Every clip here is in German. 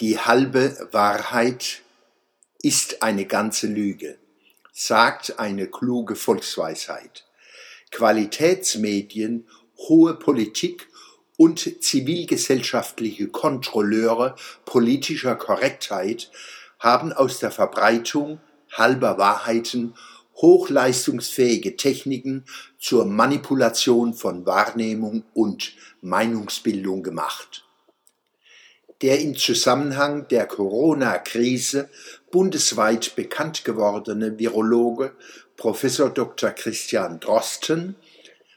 Die halbe Wahrheit ist eine ganze Lüge, sagt eine kluge Volksweisheit. Qualitätsmedien, hohe Politik und zivilgesellschaftliche Kontrolleure politischer Korrektheit haben aus der Verbreitung halber Wahrheiten hochleistungsfähige Techniken zur Manipulation von Wahrnehmung und Meinungsbildung gemacht der im Zusammenhang der Corona-Krise bundesweit bekannt gewordene Virologe Professor Dr. Christian Drosten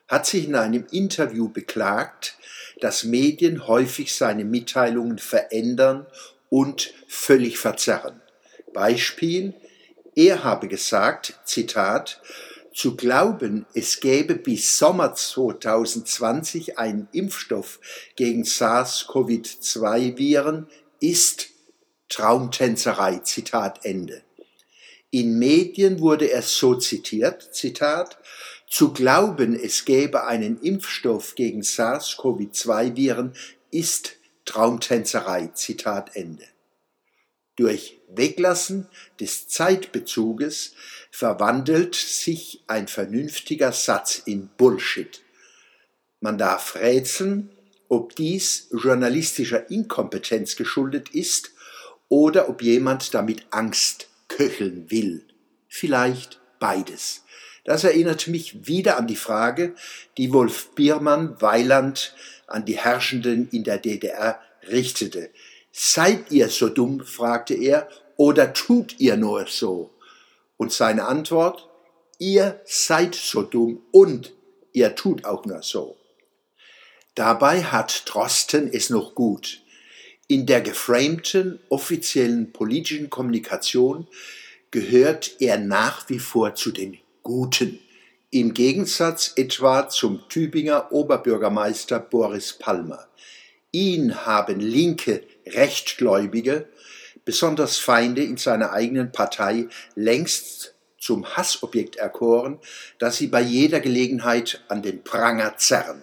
hat sich in einem Interview beklagt, dass Medien häufig seine Mitteilungen verändern und völlig verzerren. Beispiel, er habe gesagt, Zitat, zu glauben, es gäbe bis Sommer 2020 einen Impfstoff gegen SARS-CoV-2-Viren, ist Traumtänzerei. Zitat Ende. In Medien wurde es so zitiert, Zitat, zu glauben, es gäbe einen Impfstoff gegen SARS-CoV-2-Viren, ist Traumtänzerei. Zitat Ende. Durch Weglassen des Zeitbezuges verwandelt sich ein vernünftiger Satz in Bullshit. Man darf rätseln, ob dies journalistischer Inkompetenz geschuldet ist oder ob jemand damit Angst köcheln will. Vielleicht beides. Das erinnert mich wieder an die Frage, die Wolf Biermann Weiland an die Herrschenden in der DDR richtete. Seid ihr so dumm, fragte er, oder tut ihr nur so? Und seine Antwort, ihr seid so dumm und ihr tut auch nur so. Dabei hat Drosten es noch gut. In der geframten offiziellen politischen Kommunikation gehört er nach wie vor zu den Guten. Im Gegensatz etwa zum Tübinger Oberbürgermeister Boris Palmer. Ihn haben linke Rechtgläubige besonders Feinde in seiner eigenen Partei längst zum Hassobjekt erkoren, das sie bei jeder Gelegenheit an den Pranger zerren.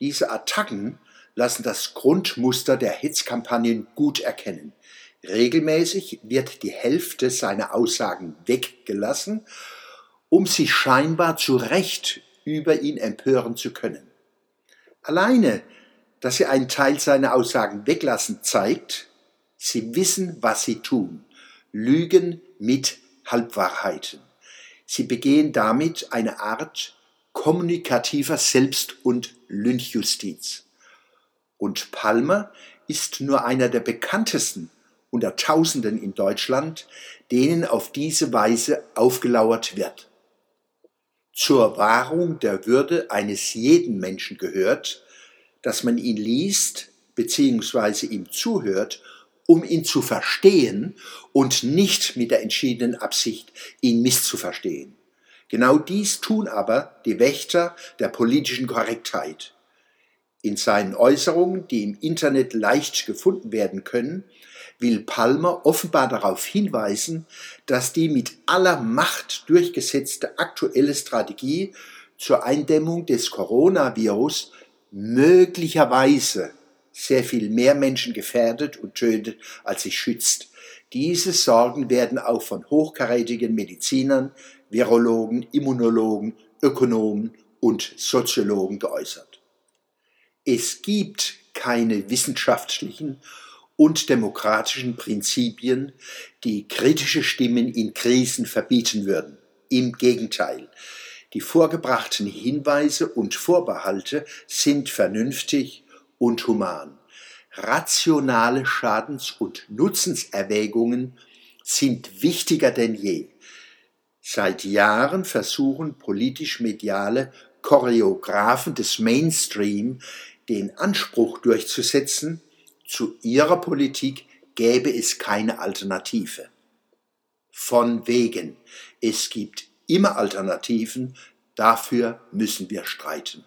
Diese Attacken lassen das Grundmuster der Hetzkampagnen gut erkennen. Regelmäßig wird die Hälfte seiner Aussagen weggelassen, um sich scheinbar zu Recht über ihn empören zu können. Alleine, dass sie einen Teil seiner Aussagen weglassen, zeigt, Sie wissen, was sie tun. Lügen mit Halbwahrheiten. Sie begehen damit eine Art kommunikativer Selbst- und Lynchjustiz. Und Palmer ist nur einer der bekanntesten unter Tausenden in Deutschland, denen auf diese Weise aufgelauert wird. Zur Wahrung der Würde eines jeden Menschen gehört, dass man ihn liest bzw. ihm zuhört um ihn zu verstehen und nicht mit der entschiedenen Absicht, ihn misszuverstehen. Genau dies tun aber die Wächter der politischen Korrektheit. In seinen Äußerungen, die im Internet leicht gefunden werden können, will Palmer offenbar darauf hinweisen, dass die mit aller Macht durchgesetzte aktuelle Strategie zur Eindämmung des Coronavirus möglicherweise sehr viel mehr Menschen gefährdet und tötet, als sie schützt. Diese Sorgen werden auch von hochkarätigen Medizinern, Virologen, Immunologen, Ökonomen und Soziologen geäußert. Es gibt keine wissenschaftlichen und demokratischen Prinzipien, die kritische Stimmen in Krisen verbieten würden. Im Gegenteil, die vorgebrachten Hinweise und Vorbehalte sind vernünftig und human. Rationale Schadens- und Nutzenserwägungen sind wichtiger denn je. Seit Jahren versuchen politisch-mediale Choreografen des Mainstream den Anspruch durchzusetzen, zu ihrer Politik gäbe es keine Alternative. Von wegen, es gibt immer Alternativen, dafür müssen wir streiten.